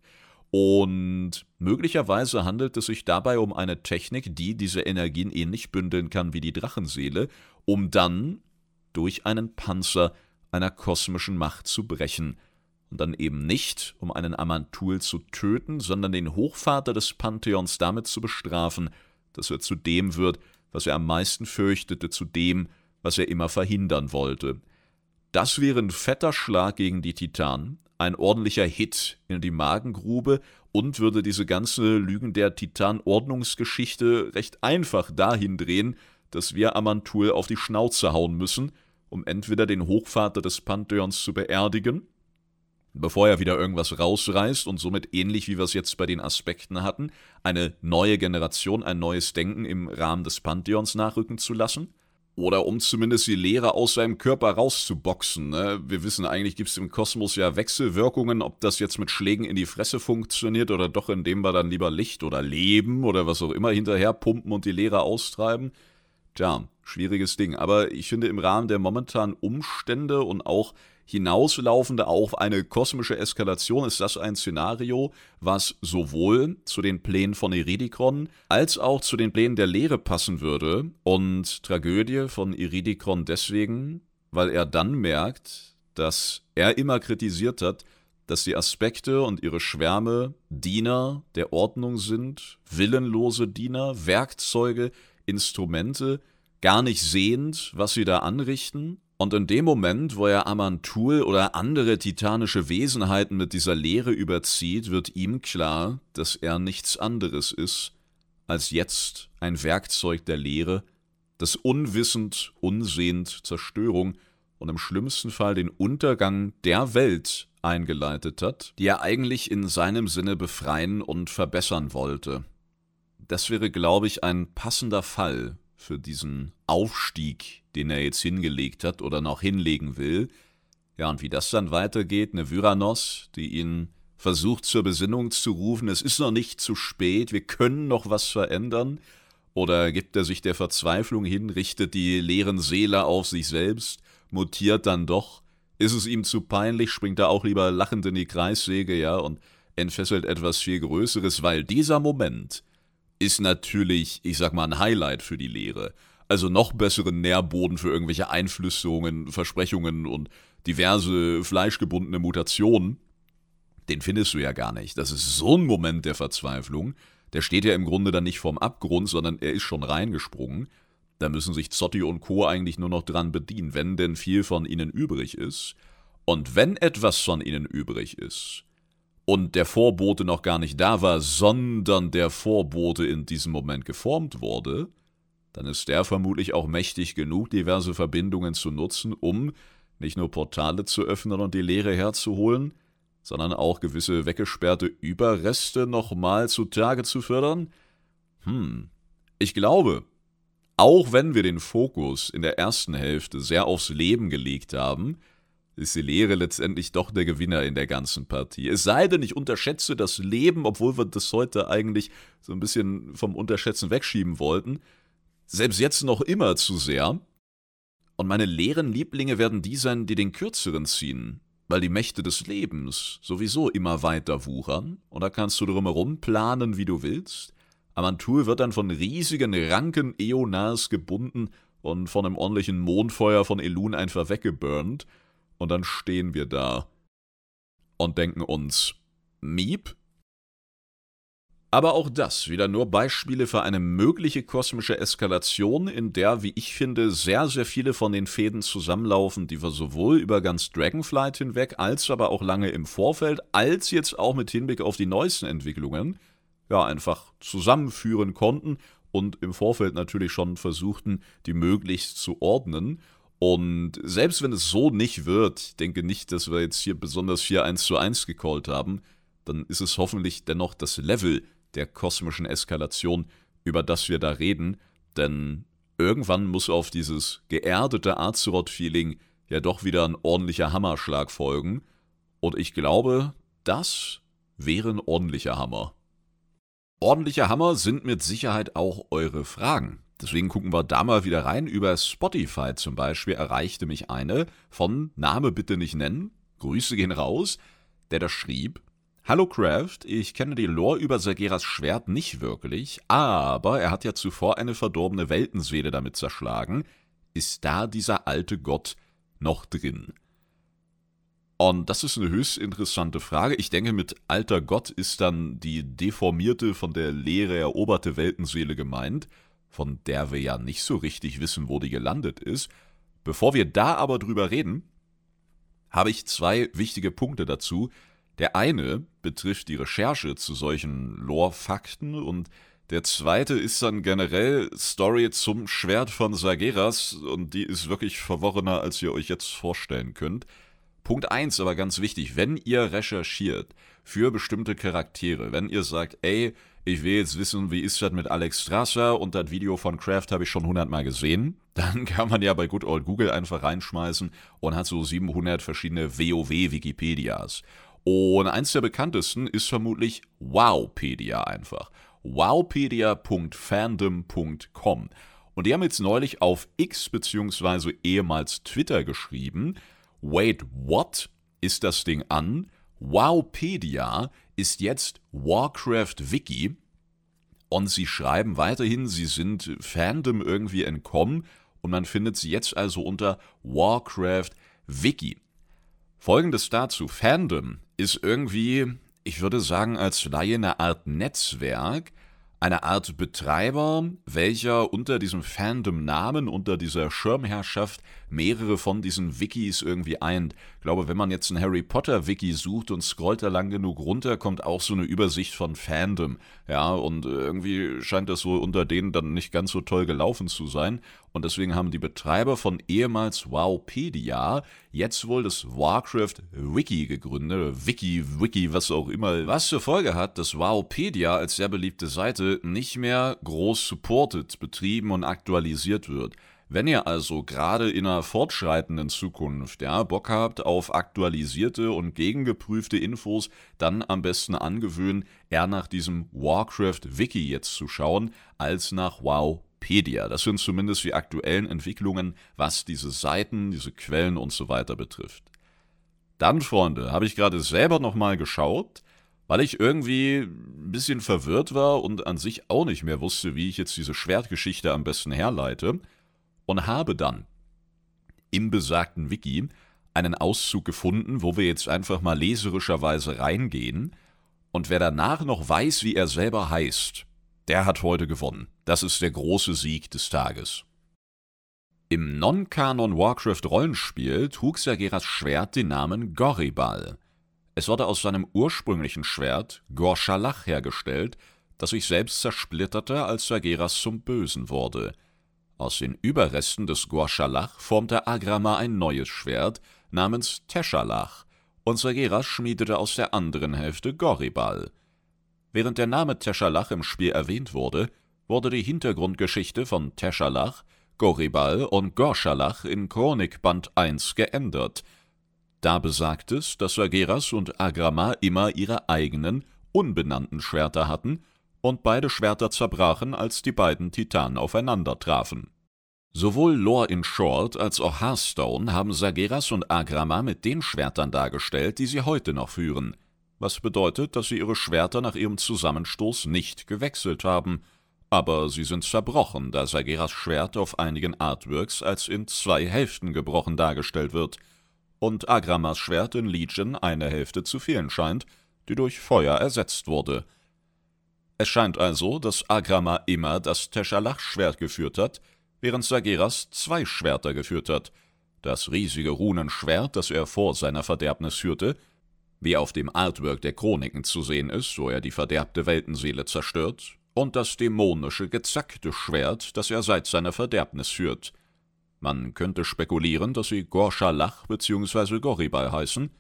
A: Und möglicherweise handelt es sich dabei um eine Technik, die diese Energien ähnlich bündeln kann wie die Drachenseele, um dann durch einen Panzer einer kosmischen Macht zu brechen. Und dann eben nicht, um einen Amantul zu töten, sondern den Hochvater des Pantheons damit zu bestrafen, dass er zu dem wird, was er am meisten fürchtete, zu dem, was er immer verhindern wollte. Das wäre ein fetter Schlag gegen die Titanen, ein ordentlicher Hit in die Magengrube und würde diese ganze Lügen der Titan-Ordnungsgeschichte recht einfach dahin drehen, dass wir Amantul auf die Schnauze hauen müssen, um entweder den Hochvater des Pantheons zu beerdigen, bevor er wieder irgendwas rausreißt und somit ähnlich wie wir es jetzt bei den Aspekten hatten, eine neue Generation, ein neues Denken im Rahmen des Pantheons nachrücken zu lassen, oder um zumindest die Leere aus seinem Körper rauszuboxen. Ne? Wir wissen, eigentlich gibt es im Kosmos ja Wechselwirkungen, ob das jetzt mit Schlägen in die Fresse funktioniert oder doch indem wir dann lieber Licht oder Leben oder was auch immer hinterher pumpen und die Leere austreiben. Tja, schwieriges Ding. Aber ich finde im Rahmen der momentanen Umstände und auch hinauslaufende auf eine kosmische Eskalation ist das ein Szenario, was sowohl zu den Plänen von Iridikron als auch zu den Plänen der Lehre passen würde. Und Tragödie von Iridikron deswegen, weil er dann merkt, dass er immer kritisiert hat, dass die Aspekte und ihre Schwärme Diener der Ordnung sind, willenlose Diener, Werkzeuge, Instrumente, gar nicht sehend, was sie da anrichten, und in dem Moment, wo er Amantul oder andere titanische Wesenheiten mit dieser Lehre überzieht, wird ihm klar, dass er nichts anderes ist als jetzt ein Werkzeug der Lehre, das unwissend, unsehend Zerstörung und im schlimmsten Fall den Untergang der Welt eingeleitet hat, die er eigentlich in seinem Sinne befreien und verbessern wollte. Das wäre, glaube ich, ein passender Fall für diesen Aufstieg, den er jetzt hingelegt hat oder noch hinlegen will. Ja, und wie das dann weitergeht, eine Vyranos, die ihn versucht zur Besinnung zu rufen, es ist noch nicht zu spät, wir können noch was verändern, oder gibt er sich der Verzweiflung hin, richtet die leeren Seele auf sich selbst, mutiert dann doch, ist es ihm zu peinlich, springt er auch lieber lachend in die Kreissäge, ja, und entfesselt etwas viel Größeres, weil dieser Moment ist natürlich, ich sag mal, ein Highlight für die Lehre. Also noch besseren Nährboden für irgendwelche Einflüsterungen, Versprechungen und diverse fleischgebundene Mutationen, den findest du ja gar nicht. Das ist so ein Moment der Verzweiflung, der steht ja im Grunde dann nicht vorm Abgrund, sondern er ist schon reingesprungen. Da müssen sich Zotti und Co. eigentlich nur noch dran bedienen, wenn denn viel von ihnen übrig ist. Und wenn etwas von ihnen übrig ist, und der Vorbote noch gar nicht da war, sondern der Vorbote in diesem Moment geformt wurde, dann ist der vermutlich auch mächtig genug, diverse Verbindungen zu nutzen, um nicht nur Portale zu öffnen und die Leere herzuholen, sondern auch gewisse weggesperrte Überreste nochmal zutage zu fördern? Hm, ich glaube, auch wenn wir den Fokus in der ersten Hälfte sehr aufs Leben gelegt haben, ist die Lehre letztendlich doch der Gewinner in der ganzen Partie. Es sei denn, ich unterschätze das Leben, obwohl wir das heute eigentlich so ein bisschen vom Unterschätzen wegschieben wollten. Selbst jetzt noch immer zu sehr. Und meine leeren Lieblinge werden die sein, die den kürzeren ziehen, weil die Mächte des Lebens sowieso immer weiter wuchern und da kannst du drumherum planen, wie du willst. Amantur wird dann von riesigen Ranken Eonars gebunden und von einem ordentlichen Mondfeuer von Elun einfach weggeburnt und dann stehen wir da und denken uns, Miep? Aber auch das wieder nur Beispiele für eine mögliche kosmische Eskalation, in der, wie ich finde, sehr, sehr viele von den Fäden zusammenlaufen, die wir sowohl über ganz Dragonflight hinweg, als aber auch lange im Vorfeld, als jetzt auch mit Hinblick auf die neuesten Entwicklungen, ja, einfach zusammenführen konnten und im Vorfeld natürlich schon versuchten, die möglichst zu ordnen. Und selbst wenn es so nicht wird, denke nicht, dass wir jetzt hier besonders 4-1 zu 1 gecallt haben, dann ist es hoffentlich dennoch das Level, der kosmischen Eskalation, über das wir da reden, denn irgendwann muss auf dieses geerdete Azeroth-Feeling ja doch wieder ein ordentlicher Hammerschlag folgen, und ich glaube, das wäre ein ordentlicher Hammer. Ordentliche Hammer sind mit Sicherheit auch eure Fragen. Deswegen gucken wir da mal wieder rein. Über Spotify zum Beispiel erreichte mich eine von Name bitte nicht nennen, Grüße gehen raus, der da schrieb, Hallo Craft, ich kenne die Lore über Sageras Schwert nicht wirklich, aber er hat ja zuvor eine verdorbene Weltenseele damit zerschlagen. Ist da dieser alte Gott noch drin? Und das ist eine höchst interessante Frage. Ich denke, mit alter Gott ist dann die deformierte, von der Leere eroberte Weltenseele gemeint, von der wir ja nicht so richtig wissen, wo die gelandet ist. Bevor wir da aber drüber reden, habe ich zwei wichtige Punkte dazu, der eine betrifft die Recherche zu solchen Lore-Fakten und der zweite ist dann generell Story zum Schwert von Sageras und die ist wirklich verworrener, als ihr euch jetzt vorstellen könnt. Punkt 1 aber ganz wichtig, wenn ihr recherchiert für bestimmte Charaktere, wenn ihr sagt, ey, ich will jetzt wissen, wie ist das mit Alex Strasser und das Video von Kraft habe ich schon hundertmal gesehen, dann kann man ja bei Good Old Google einfach reinschmeißen und hat so 700 verschiedene WoW-Wikipedias. Und eins der bekanntesten ist vermutlich Wowpedia einfach. Wowpedia.fandom.com. Und die haben jetzt neulich auf X bzw. ehemals Twitter geschrieben, Wait, what? Ist das Ding an? Wowpedia ist jetzt Warcraft Wiki. Und sie schreiben weiterhin, sie sind Fandom irgendwie entkommen und man findet sie jetzt also unter Warcraft Wiki. Folgendes dazu: Fandom ist irgendwie, ich würde sagen, als Laie eine Art Netzwerk, eine Art Betreiber, welcher unter diesem Fandom-Namen, unter dieser Schirmherrschaft mehrere von diesen Wikis irgendwie eint. Ich glaube, wenn man jetzt ein Harry Potter-Wiki sucht und scrollt da lang genug runter, kommt auch so eine Übersicht von Fandom. Ja, und irgendwie scheint das so unter denen dann nicht ganz so toll gelaufen zu sein. Und deswegen haben die Betreiber von ehemals Wowpedia jetzt wohl das Warcraft Wiki gegründet, Wiki, Wiki, was auch immer, was zur Folge hat, dass Wowpedia als sehr beliebte Seite nicht mehr groß supported, betrieben und aktualisiert wird. Wenn ihr also gerade in einer fortschreitenden Zukunft ja, Bock habt auf aktualisierte und gegengeprüfte Infos, dann am besten angewöhnen, eher nach diesem Warcraft-Wiki jetzt zu schauen, als nach Wowpedia. Das sind zumindest die aktuellen Entwicklungen, was diese Seiten, diese Quellen und so weiter betrifft. Dann, Freunde, habe ich gerade selber nochmal geschaut, weil ich irgendwie ein bisschen verwirrt war und an sich auch nicht mehr wusste, wie ich jetzt diese Schwertgeschichte am besten herleite und habe dann im besagten Wiki einen Auszug gefunden, wo wir jetzt einfach mal leserischerweise reingehen. Und wer danach noch weiß, wie er selber heißt, der hat heute gewonnen. Das ist der große Sieg des Tages. Im Non-Kanon Warcraft-Rollenspiel trug Sageras Schwert den Namen Goribal. Es wurde aus seinem ursprünglichen Schwert Gorshalach hergestellt, das sich selbst zersplitterte, als Sageras zum Bösen wurde – aus den Überresten des Gorschalach formte Agrama ein neues Schwert namens Teschalach, und Sageras schmiedete aus der anderen Hälfte Goribal. Während der Name Teschalach im Spiel erwähnt wurde, wurde die Hintergrundgeschichte von Teschalach, Goribal und Gorschalach in Chronik Band 1 geändert. Da besagt es, dass Sageras und Agrama immer ihre eigenen, unbenannten Schwerter hatten und beide Schwerter zerbrachen, als die beiden Titanen aufeinander trafen. Sowohl Lore in Short als auch Hearthstone haben Sageras und Agrama mit den Schwertern dargestellt, die sie heute noch führen, was bedeutet, dass sie ihre Schwerter nach ihrem Zusammenstoß nicht gewechselt haben, aber sie sind zerbrochen, da Sageras Schwert auf einigen Artworks als in zwei Hälften gebrochen dargestellt wird und Agramas Schwert in Legion eine Hälfte zu fehlen scheint, die durch Feuer ersetzt wurde. Es scheint also, dass Agrama immer das Teschalach-Schwert geführt hat, während Sageras zwei Schwerter geführt hat. Das riesige Runenschwert, das er vor seiner Verderbnis führte, wie auf dem Artwork der Chroniken zu sehen ist, wo er die verderbte Weltenseele zerstört, und das dämonische, gezackte Schwert, das er seit seiner Verderbnis führt. Man könnte spekulieren, dass sie Gorshalach bzw. Goribal heißen,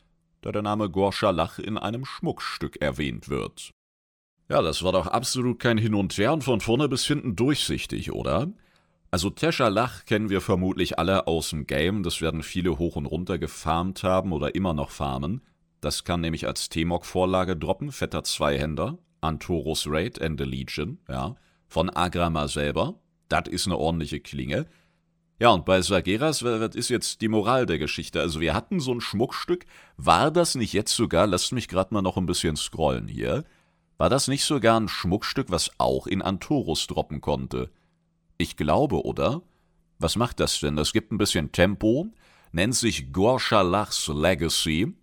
A: da der Name Gorshalach in einem Schmuckstück erwähnt wird. Ja, das war doch absolut kein Hin und Her und von vorne bis hinten durchsichtig, oder? Also Teschalach kennen wir vermutlich alle aus dem Game, das werden viele hoch und runter gefarmt haben oder immer noch farmen. Das kann nämlich als T-Mog-Vorlage droppen, fetter Zweihänder, Antorus Raid and the Legion, ja, von Agrama selber. Das ist eine ordentliche Klinge. Ja, und bei Sageras, was ist jetzt die Moral der Geschichte? Also wir hatten so ein Schmuckstück, war das nicht jetzt sogar, lasst mich gerade mal noch ein bisschen scrollen hier, war das nicht sogar ein Schmuckstück, was auch in Antorus droppen konnte? Ich glaube, oder? Was macht das denn? Das gibt ein bisschen Tempo, nennt sich Gorshalachs Legacy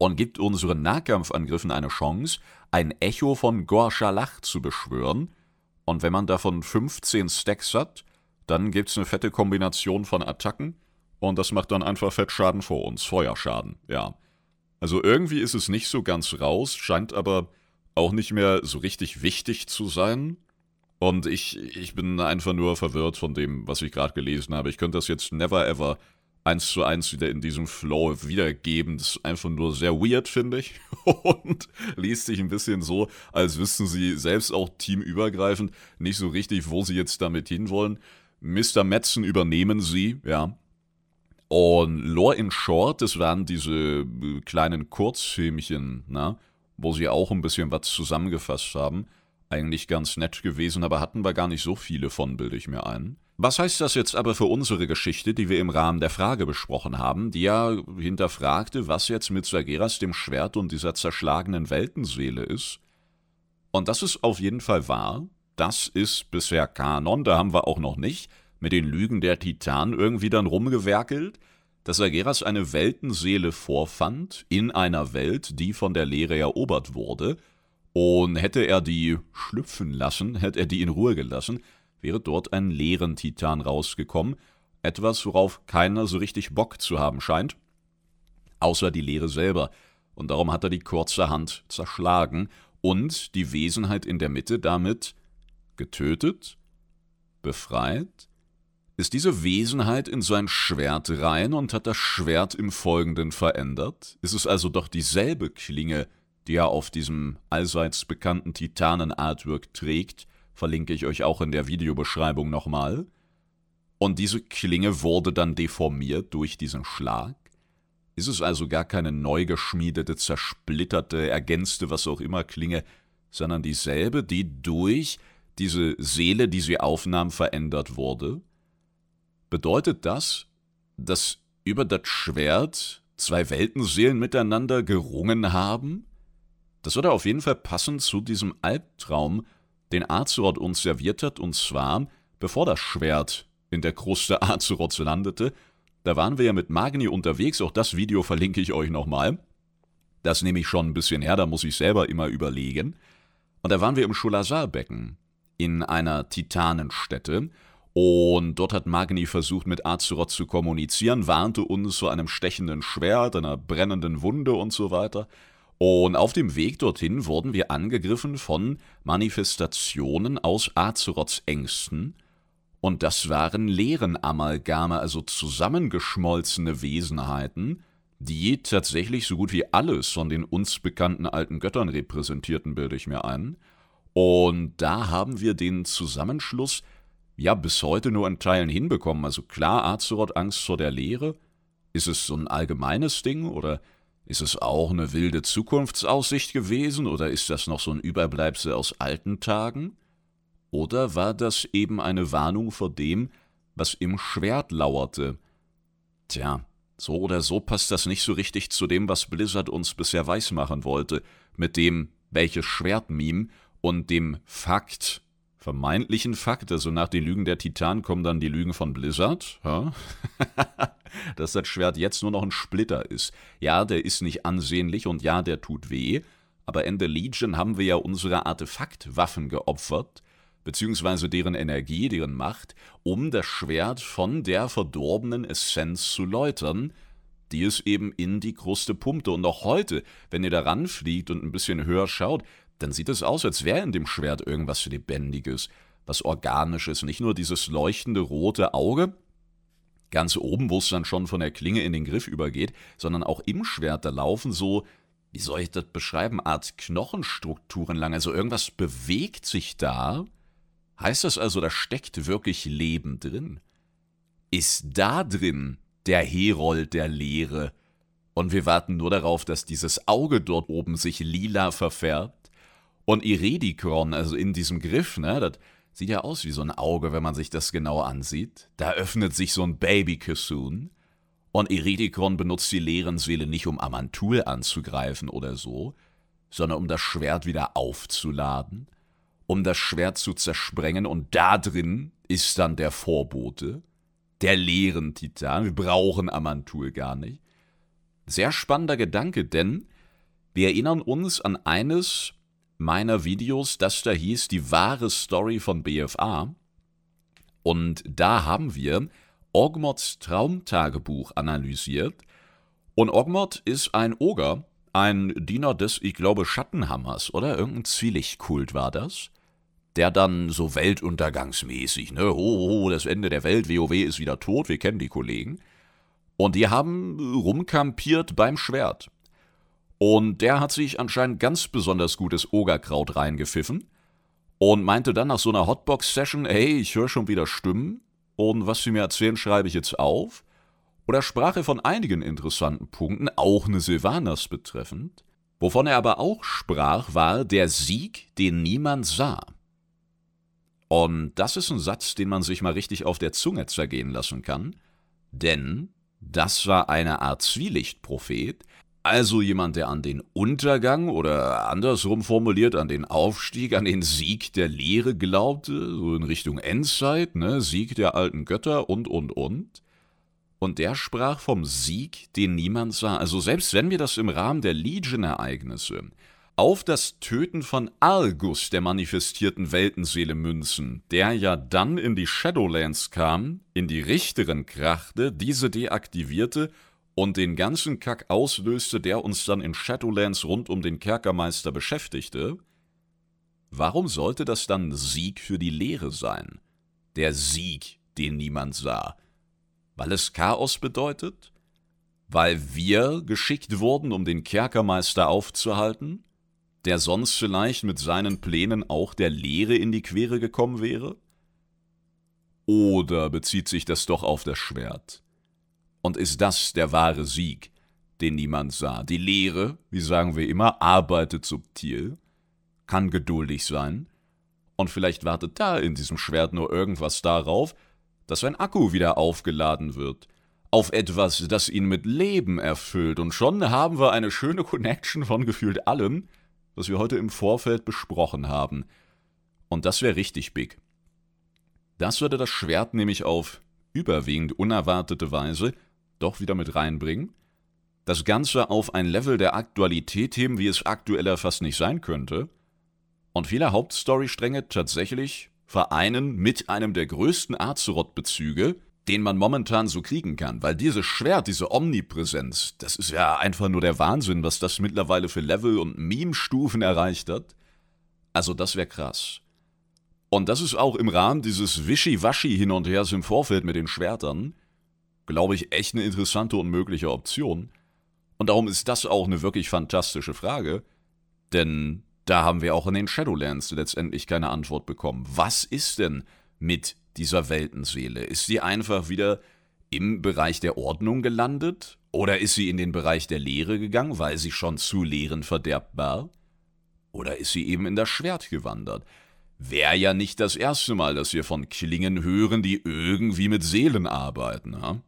A: und gibt unseren Nahkampfangriffen eine Chance, ein Echo von Gorshalach zu beschwören. Und wenn man davon 15 Stacks hat, dann gibt's eine fette Kombination von Attacken und das macht dann einfach Fettschaden vor uns, Feuerschaden, ja. Also irgendwie ist es nicht so ganz raus, scheint aber auch nicht mehr so richtig wichtig zu sein. Und ich, ich bin einfach nur verwirrt von dem, was ich gerade gelesen habe. Ich könnte das jetzt never ever eins zu eins wieder in diesem Flow wiedergeben. Das ist einfach nur sehr weird, finde ich. Und liest sich ein bisschen so, als wüssten sie selbst auch teamübergreifend nicht so richtig, wo sie jetzt damit hinwollen. Mr. Metzen übernehmen sie, ja. Und Lore in Short, das waren diese äh, kleinen Kurzfilmchen, na, wo sie auch ein bisschen was zusammengefasst haben. Eigentlich ganz nett gewesen, aber hatten wir gar nicht so viele von, bilde ich mir ein. Was heißt das jetzt aber für unsere Geschichte, die wir im Rahmen der Frage besprochen haben, die ja hinterfragte, was jetzt mit Sageras dem Schwert und dieser zerschlagenen Weltenseele ist? Und das ist auf jeden Fall wahr. Das ist bisher Kanon, da haben wir auch noch nicht mit den Lügen der Titanen irgendwie dann rumgewerkelt dass Sageras eine Weltenseele vorfand in einer Welt, die von der Leere erobert wurde, Und hätte er die schlüpfen lassen, hätte er die in Ruhe gelassen, wäre dort ein leeren Titan rausgekommen, etwas, worauf keiner so richtig Bock zu haben scheint, außer die Leere selber, und darum hat er die kurze Hand zerschlagen und die Wesenheit in der Mitte damit getötet, befreit, ist diese Wesenheit in sein Schwert rein und hat das Schwert im Folgenden verändert? Ist es also doch dieselbe Klinge, die er auf diesem allseits bekannten Titanen-Artwork trägt? Verlinke ich euch auch in der Videobeschreibung nochmal. Und diese Klinge wurde dann deformiert durch diesen Schlag? Ist es also gar keine neu geschmiedete, zersplitterte, ergänzte, was auch immer Klinge, sondern dieselbe, die durch diese Seele, die sie aufnahm, verändert wurde? Bedeutet das, dass über das Schwert zwei Weltenseelen miteinander gerungen haben? Das würde auf jeden Fall passen zu diesem Albtraum, den Azeroth uns serviert hat, und zwar bevor das Schwert in der Kruste Azeroths landete. Da waren wir ja mit Magni unterwegs, auch das Video verlinke ich euch nochmal. Das nehme ich schon ein bisschen her, da muss ich selber immer überlegen. Und da waren wir im Schulazar-Becken in einer Titanenstätte und dort hat Magni versucht, mit Azeroth zu kommunizieren, warnte uns vor einem stechenden Schwert, einer brennenden Wunde und so weiter. Und auf dem Weg dorthin wurden wir angegriffen von Manifestationen aus Azeroths Ängsten. Und das waren leeren Amalgame, also zusammengeschmolzene Wesenheiten, die tatsächlich so gut wie alles von den uns bekannten alten Göttern repräsentierten, bilde ich mir ein. Und da haben wir den Zusammenschluss ja bis heute nur in Teilen hinbekommen. Also klar, Azeroth Angst vor der Leere. Ist es so ein allgemeines Ding oder ist es auch eine wilde Zukunftsaussicht gewesen oder ist das noch so ein Überbleibsel aus alten Tagen? Oder war das eben eine Warnung vor dem, was im Schwert lauerte? Tja, so oder so passt das nicht so richtig zu dem, was Blizzard uns bisher weismachen wollte, mit dem welches Schwert-Meme und dem Fakt, vermeintlichen Fakt, also nach den Lügen der Titan kommen dann die Lügen von Blizzard, ja? dass das Schwert jetzt nur noch ein Splitter ist. Ja, der ist nicht ansehnlich und ja, der tut weh, aber in der Legion haben wir ja unsere Artefaktwaffen geopfert, beziehungsweise deren Energie, deren Macht, um das Schwert von der verdorbenen Essenz zu läutern, die es eben in die Kruste pumpte. Und auch heute, wenn ihr da ranfliegt und ein bisschen höher schaut, dann sieht es aus, als wäre in dem Schwert irgendwas Lebendiges, was Organisches, nicht nur dieses leuchtende rote Auge, ganz oben, wo es dann schon von der Klinge in den Griff übergeht, sondern auch im Schwert, da laufen so, wie soll ich das beschreiben, Art Knochenstrukturen lang, also irgendwas bewegt sich da. Heißt das also, da steckt wirklich Leben drin? Ist da drin der Herold der Leere? Und wir warten nur darauf, dass dieses Auge dort oben sich lila verfärbt? Und Iredikron, also in diesem Griff, ne, das sieht ja aus wie so ein Auge, wenn man sich das genau ansieht. Da öffnet sich so ein Baby-Kissoon. Und Iredikron benutzt die leeren Seele nicht, um Amantul anzugreifen oder so, sondern um das Schwert wieder aufzuladen, um das Schwert zu zersprengen. Und da drin ist dann der Vorbote, der leeren Titan. Wir brauchen Amantul gar nicht. Sehr spannender Gedanke, denn wir erinnern uns an eines meiner Videos, das da hieß Die wahre Story von BFA. Und da haben wir Ogmods Traumtagebuch analysiert. Und Ogmod ist ein Oger, ein Diener des, ich glaube, Schattenhammers, oder? Irgendein Zwielichtkult war das. Der dann so weltuntergangsmäßig, ne? Ho, ho, das Ende der Welt, WoW ist wieder tot, wir kennen die Kollegen. Und die haben rumkampiert beim Schwert. Und der hat sich anscheinend ganz besonders gutes Ogerkraut reingepfiffen und meinte dann nach so einer Hotbox-Session, hey, ich höre schon wieder Stimmen und was Sie mir erzählen, schreibe ich jetzt auf. Oder sprach er von einigen interessanten Punkten, auch eine Silvanas betreffend. Wovon er aber auch sprach, war der Sieg, den niemand sah. Und das ist ein Satz, den man sich mal richtig auf der Zunge zergehen lassen kann, denn das war eine Art Zwielichtprophet, also jemand, der an den Untergang oder andersrum formuliert, an den Aufstieg, an den Sieg der Lehre glaubte, so in Richtung Endzeit, ne, Sieg der alten Götter und, und, und. Und der sprach vom Sieg, den niemand sah. Also selbst wenn wir das im Rahmen der Legion-Ereignisse auf das Töten von Argus, der manifestierten Weltenseele, münzen, der ja dann in die Shadowlands kam, in die Richteren krachte, diese deaktivierte und den ganzen Kack auslöste, der uns dann in Shadowlands rund um den Kerkermeister beschäftigte, warum sollte das dann Sieg für die Lehre sein? Der Sieg, den niemand sah. Weil es Chaos bedeutet? Weil wir geschickt wurden, um den Kerkermeister aufzuhalten? Der sonst vielleicht mit seinen Plänen auch der Lehre in die Quere gekommen wäre? Oder bezieht sich das doch auf das Schwert? Und ist das der wahre Sieg, den niemand sah? Die Lehre, wie sagen wir immer, arbeitet subtil, kann geduldig sein, und vielleicht wartet da in diesem Schwert nur irgendwas darauf, dass sein Akku wieder aufgeladen wird, auf etwas, das ihn mit Leben erfüllt, und schon haben wir eine schöne Connection von gefühlt allem, was wir heute im Vorfeld besprochen haben. Und das wäre richtig big. Das würde das Schwert nämlich auf überwiegend unerwartete Weise doch wieder mit reinbringen, das Ganze auf ein Level der Aktualität heben, wie es aktueller fast nicht sein könnte, und viele Hauptstorystränge tatsächlich vereinen mit einem der größten Azeroth-Bezüge, den man momentan so kriegen kann. Weil dieses Schwert, diese Omnipräsenz, das ist ja einfach nur der Wahnsinn, was das mittlerweile für Level und Meme-Stufen erreicht hat. Also das wäre krass. Und das ist auch im Rahmen dieses Wischiwaschi hin und her im Vorfeld mit den Schwertern glaube ich, echt eine interessante und mögliche Option. Und darum ist das auch eine wirklich fantastische Frage, denn da haben wir auch in den Shadowlands letztendlich keine Antwort bekommen. Was ist denn mit dieser Weltenseele? Ist sie einfach wieder im Bereich der Ordnung gelandet? Oder ist sie in den Bereich der Lehre gegangen, weil sie schon zu Lehren verderbt war? Oder ist sie eben in das Schwert gewandert? Wäre ja nicht das erste Mal, dass wir von Klingen hören, die irgendwie mit Seelen arbeiten. Ha?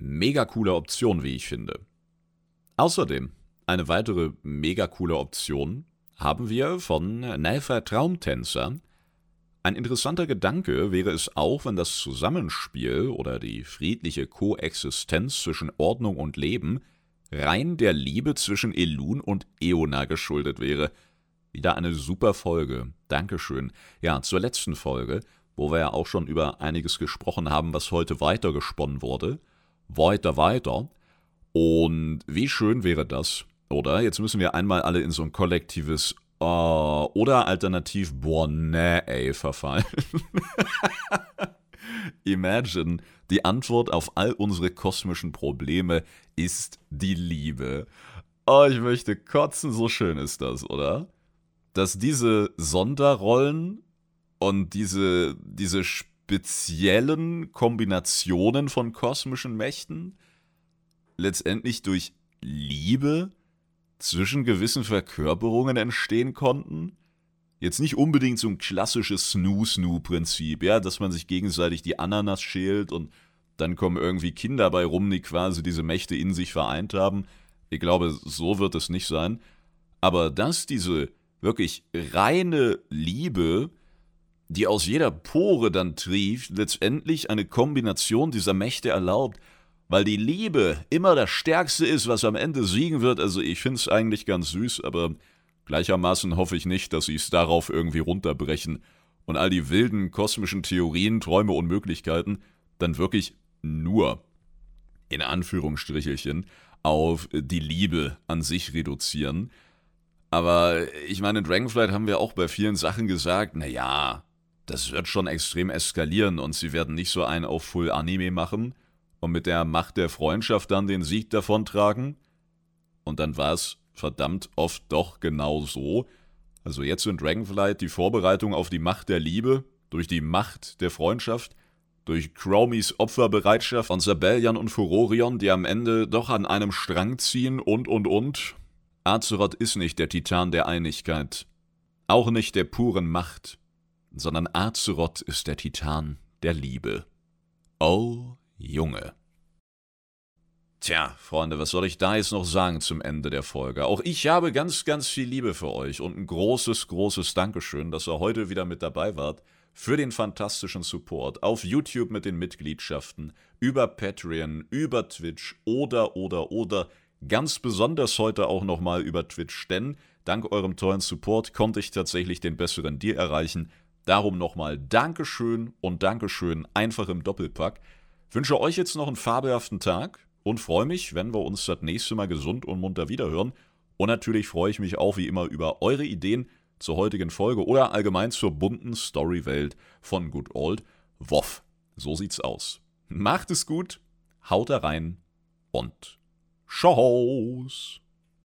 A: Mega coole Option, wie ich finde. Außerdem, eine weitere mega coole Option haben wir von Nelfer Traumtänzer. Ein interessanter Gedanke wäre es auch, wenn das Zusammenspiel oder die friedliche Koexistenz zwischen Ordnung und Leben rein der Liebe zwischen Elun und Eona geschuldet wäre. Wieder eine super Folge. Dankeschön. Ja, zur letzten Folge, wo wir ja auch schon über einiges gesprochen haben, was heute weitergesponnen wurde weiter, weiter. Und wie schön wäre das, oder? Jetzt müssen wir einmal alle in so ein kollektives oh, oder alternativ boah, nee, ey, verfallen. Imagine, die Antwort auf all unsere kosmischen Probleme ist die Liebe. Oh, ich möchte kotzen, so schön ist das, oder? Dass diese Sonderrollen und diese, diese speziellen Kombinationen von kosmischen Mächten letztendlich durch Liebe zwischen gewissen Verkörperungen entstehen konnten. Jetzt nicht unbedingt so ein klassisches Snoo-Snoo-Prinzip, ja, dass man sich gegenseitig die Ananas schält und dann kommen irgendwie Kinder bei rum, die quasi diese Mächte in sich vereint haben. Ich glaube, so wird es nicht sein. Aber dass diese wirklich reine Liebe die aus jeder Pore dann trieft, letztendlich eine Kombination dieser Mächte erlaubt, weil die Liebe immer das Stärkste ist, was am Ende siegen wird. Also ich finde es eigentlich ganz süß, aber gleichermaßen hoffe ich nicht, dass sie es darauf irgendwie runterbrechen und all die wilden kosmischen Theorien, Träume und Möglichkeiten dann wirklich nur, in Anführungsstrichelchen, auf die Liebe an sich reduzieren. Aber ich meine, in Dragonflight haben wir auch bei vielen Sachen gesagt, naja, das wird schon extrem eskalieren und sie werden nicht so einen auf Full Anime machen und mit der Macht der Freundschaft dann den Sieg davontragen. Und dann war es verdammt oft doch genau so. Also jetzt in Dragonflight die Vorbereitung auf die Macht der Liebe durch die Macht der Freundschaft, durch Chromies Opferbereitschaft und Sabellian und Furorion, die am Ende doch an einem Strang ziehen und und und. Azeroth ist nicht der Titan der Einigkeit, auch nicht der puren Macht sondern Azeroth ist der Titan der Liebe. Oh, Junge. Tja, Freunde, was soll ich da jetzt noch sagen zum Ende der Folge? Auch ich habe ganz, ganz viel Liebe für euch und ein großes, großes Dankeschön, dass ihr heute wieder mit dabei wart für den fantastischen Support auf YouTube mit den Mitgliedschaften, über Patreon, über Twitch oder, oder, oder Ganz besonders heute auch nochmal über Twitch, denn dank eurem tollen Support konnte ich tatsächlich den besseren Deal erreichen. Darum nochmal Dankeschön und Dankeschön einfach im Doppelpack. Wünsche euch jetzt noch einen fabelhaften Tag und freue mich, wenn wir uns das nächste Mal gesund und munter wiederhören. Und natürlich freue ich mich auch wie immer über eure Ideen zur heutigen Folge oder allgemein zur bunten Storywelt von Good Old WoW. So sieht's aus. Macht es gut, haut da rein und Tschau's.